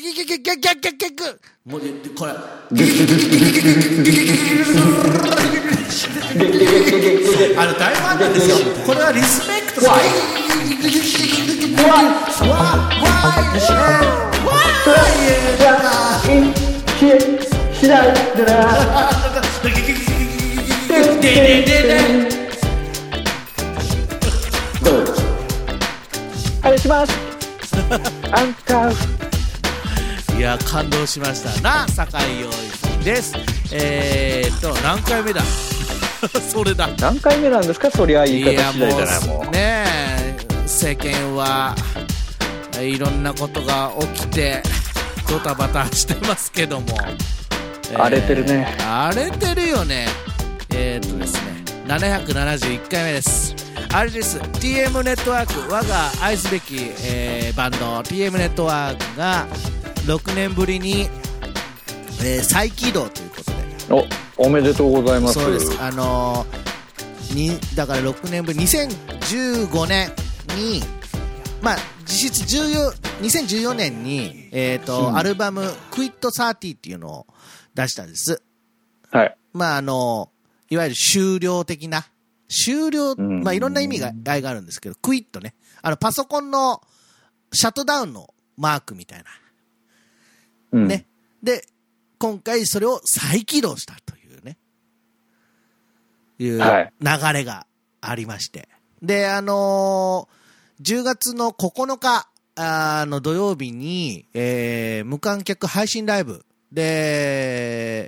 ギギギギギギギギギギもうでこれあの大ファンなんですよこれはリスペクトわしないでなででででどうぞはいしますアンカーいや感動しました。な酒井陽一です。えー、っと何回目だ？それだ。何回目なんですか？そりゃ言い方いや次第じゃないももう。ねえ世間はいろんなことが起きてドタバタしてますけども、荒れてるね。荒れてるよね。えー、っとですね771回目です。あれです。TM ネットワーク我が愛すべき、えーバンド TM ネットワークが6年ぶりに、えー再起動ということで。おおめでとうございます。そうです。あのーにだから6年ぶり2015年にまあ実質14 2014年に、えーとうん。アルバム「クイット30」っていうのを出したんです。はい。まああのいわゆる終了的な終了、ん。まあいろんな意味ががあるんですけどクイットね。あのパソコンのシャットダウンのマークみたいなうん。ね。で、今回それを再起動したというね、いうはい。流れがありまして。で、あのー10月の9日あーの土曜日に、えー無観客配信ライブ。で、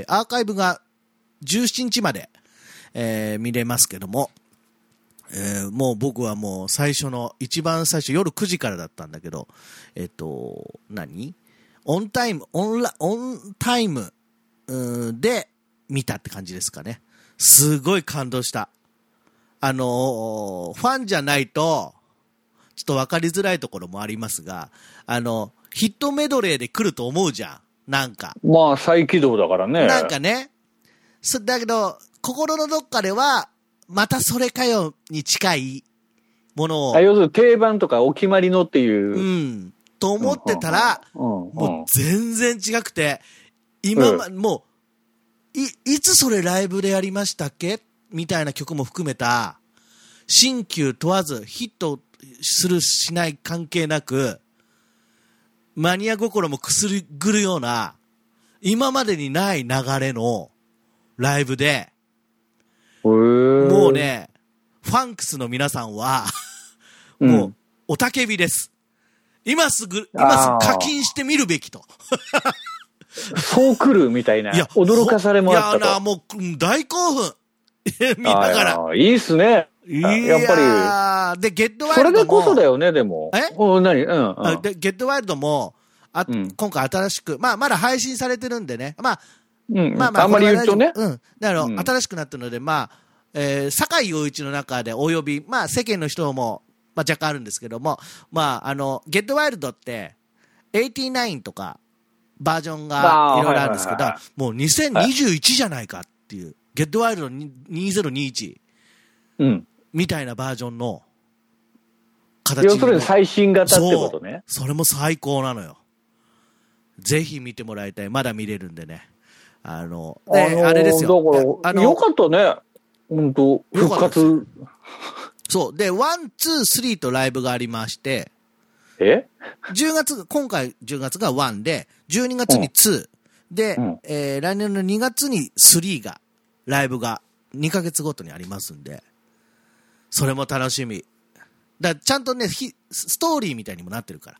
えーアーカイブが17日まで、えー見れますけども、えーもう僕はもう最初の、一番最初夜9時からだったんだけど、えっと、何？オンタイム、オンラ、オンタイム、で見たって感じですかね。すごい感動した。あのーファンじゃないと、ちょっと分かりづらいところもありますが、あの、ヒットメドレーで来ると思うじゃん。なんか。まあ再起動だからねなんかね、そだけど、心のどっかでは、またそれかよに近いものをあ、要するに定番とかお決まりのっていうう、ん、と思ってたら、もう全然違くて、今ま、もう、い、いつそれライブでやりましたっけ？みたいな曲も含めた、新旧問わずヒットするしない関係なく、マニア心もくすぐるような、今までにない流れのライブで、もうね、ファンクスの皆さんは、うん。もう、おたけびです。今すぐ、今すぐ課金してみるべきと。そう来るみたいな。驚かされもあったいやな、と。もううん大興奮。見ながら。いいっすね。いやっぱり。で、ゲットワイそれでルドも。こそだよね、でも。え？お何？うん、うん。あでゲットワイルドも、あうん今回新しく、まあ、まだ配信されてるんでね。まあ、うん、まあまあ、あんまり言うとね。うん。だから、うん新しくなったので、まあ、えー、酒井陽一の中でおよび、まあ、世間の人も、まあ、若干あるんですけども、まあ、あの、ゲットワイルドって、89とか、バージョンがいろいろあるんですけどもう2021じゃないかっていう、 Get Wild 2021うん。みたいなバージョンの形要するにの最新型ってことね。それも最高なのよ。ぜひ見てもらいたい。まだ見れるんでね。あの、で、のーあれですよ。だから、あのよかったね。本当よ復活。そう。で、 one、two、three とライブがありまして、え？10月、今回10月が1で、12月に2、で、うんえー来年の2月に3が、ライブが2ヶ月ごとにありますんで、それも楽しみ。だちゃんとね、ひストーリーみたいにもなってるから。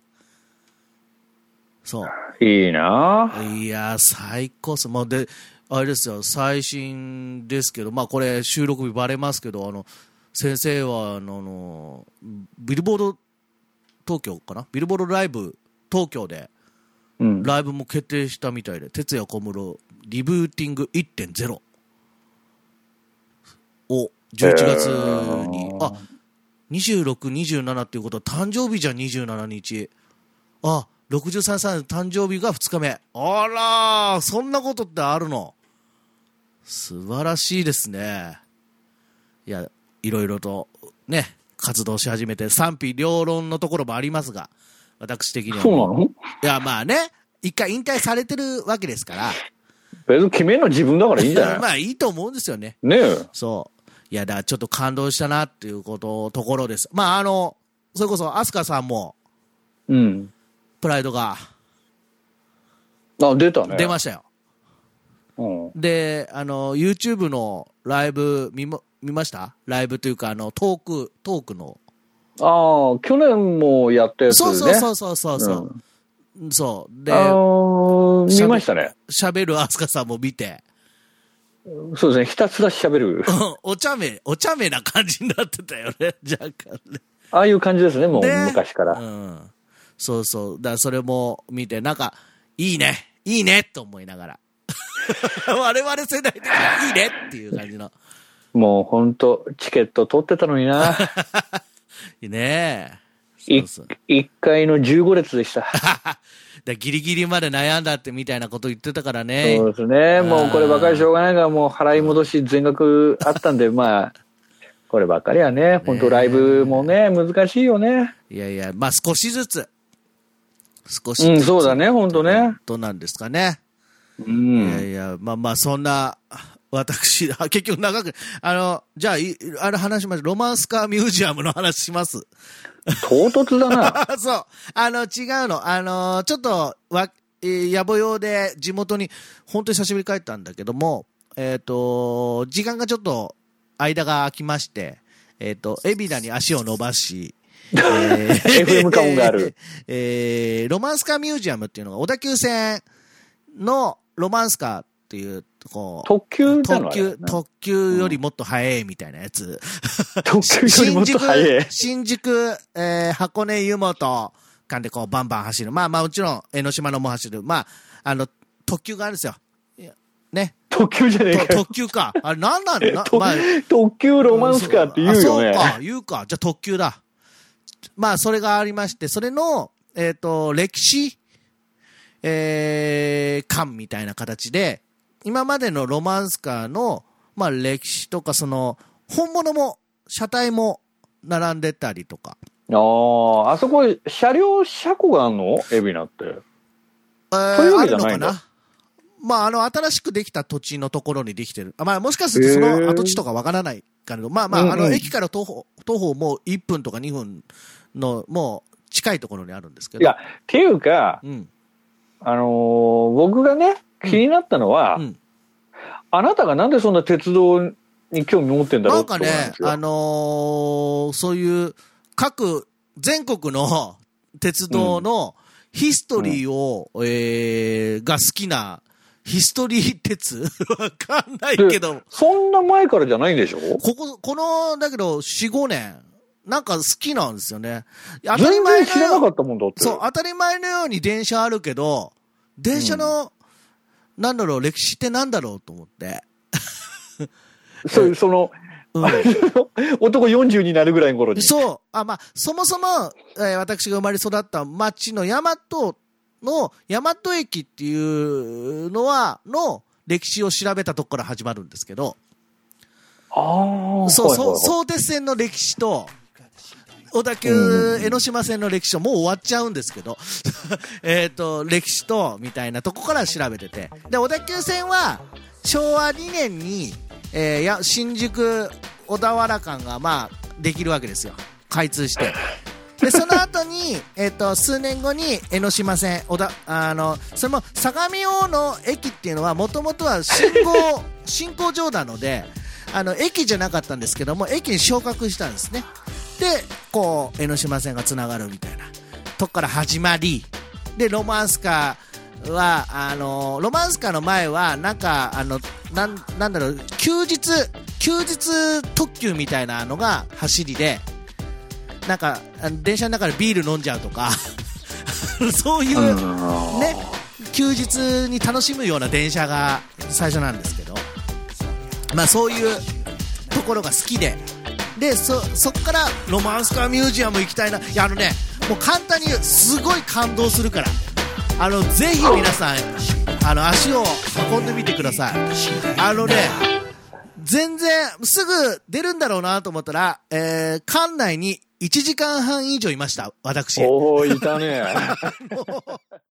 そう。いいないやー、最高っす。もうで、あれですよ、最新ですけど、まあこれ収録日バレますけど、あの、先生は、あの、ビルボード東京かな？ビルボードライブ東京で、うん。ライブも決定したみたいで、哲也小室、リブーティング1.0を11月に、あ、26、27っていうことは誕生日じゃん、27日。あ、63歳の誕生日が2日目。あらー、そんなことってあるの？素晴らしいですね。いや、いろいろとね、活動し始めて賛否両論のところもありますが、私的には。そうなの？いや、まあね、一回引退されてるわけですから、別に決めるの自分だからいいんじゃない？まあいいと思うんですよね。ねえ。そう。いや、だからちょっと感動したなっていうこと、ところです。まああの、それこそ、アスカさんも、うん。プライドがあ、出たね。出ましたよ。うん。で、あの、YouTube のライブ見ま、見ました？ライブというか、あの、トーク、トークの。ああ、去年もやったやつね。そうそうそうそうそうそう、そう。で、見ましたね。喋るアスカさんも見て、そうですね。ひたすら喋る。お茶目、お茶目な感じになってたよね、若干ね。ああいう感じですね、もうね昔から。うん。そうそう。だからそれも見て、なんか、いいね、いいねと思いながら。我々世代的にはいいねっていう感じの。もう本当チケット取ってたのにな。ねえ。いそうそう。一階の15列でした。だギリギリまで悩んだってみたいなこと言ってたからね。そうですね。もうこればかりしょうがないから、もう払い戻し全額あったんで、まあ、こればっかりはね、本当ライブもね、難しいよね。いやいや、まあ少しずつ。少しずつ。うん、そうだね、本当ね。どうなんですかね。ういやん。いや、まあまあ、そんな、私、あ結局長く、あの、じゃあ、いあれ話しましょう。ロマンスカーミュージアムの話します。唐突だな。あ そう。あの、違うの。あの、ちょっと、わ、えー野暮用で地元に、本当に久しぶりに帰ったんだけども、えっ、と、時間がちょっと、間が空きまして、えっ、と、海老名に足を伸ばし、えー FM カモンがある。えーロマンスカーミュージアムっていうのが、小田急線のロマンスカーっていう、こう、特急特急特急よりもっと速いみたいなやつ。特急よりもっと早い。新宿、えー箱根湯本間でこうバンバン走る。まあまあもちろん江ノ島のも走る。まあ、あの、特急があるんですよ。ね。特急じゃねえとかよ。特急か。あれなんなん？な、とまあ、特急ロマンスカーって言うよね。あそうか、言うか。じゃあ特急だ。まあ、それがありまして、それの、えっ、と、歴史、えー、館みたいな形で、今までのロマンスカーの、まあ、歴史とか、その、本物も、車体も並んでたりとか。ああ、あそこ、車両車庫があんの？海老名って。えーそういうわあけじゃないのかな？まあ、あの、新しくできた土地のところにできてる。あまあ、もしかするとその跡地とかわからないけど、まあまあ、あの、駅から徒歩、徒歩もう1分とか2分の、もう近いところにあるんですけど。いや、っていうか、うん。あのー僕がね、気になったのは、うん。あなたがなんでそんな鉄道に興味持ってんだろなうなんです、よ。あのーそういう、各、全国の鉄道のヒストリーを、えー、が好きな、ヒストリー鉄 わかんないけど、そんな前からじゃないんでしょ？ここ、この、だけど、4、5年、なんか好きなんですよね。当たり全前のよう然知らなかったもんだって。そう、当たり前のように電車あるけど、電車の、なんだろう、歴史ってなんだろうと思って。そうその、うん 男40になるぐらいの頃に。そう。あ、まあ、そもそも、えー私が生まれ育った町の大和の、大和駅っていうのは、の歴史を調べたとこから始まるんですけど、ああ、そう、はいはいはいそう、相鉄線の歴史と、小田急江ノ島線の歴史と、もう終わっちゃうんですけど、えと、歴史と、みたいなとこから調べてて。で、小田急線は、昭和2年に、えーや、新宿小田原間が、まあ、できるわけですよ。開通して。で、その後に、えっ、と、数年後に江ノ島線、小田、あの、それも、相模大の駅っていうのは、もともとは信号、進行上なので、あの、駅じゃなかったんですけども、駅に昇格したんですね。で、こう、江ノ島線がつながるみたいな。とこから始まり、で、ロマンスカーは、あの、ロマンスカーの前は、なんか、あの、なん、なんだろう、休日、休日特急みたいなのが走りで、なんか、電車の中でビール飲んじゃうとか、そういう、うん。ね、休日に楽しむような電車が最初なんですけど、まあそういうところが好きで、で、そ、そっからロマンスカーミュージアム行きたいな。いや、あのね、もう簡単に言うすごい感動するから。あの、ぜひ皆さん、あの、足を運んでみてください。あのね、全然、すぐ出るんだろうなと思ったら、えー、館内に1時間半以上いました、私。おおいたね。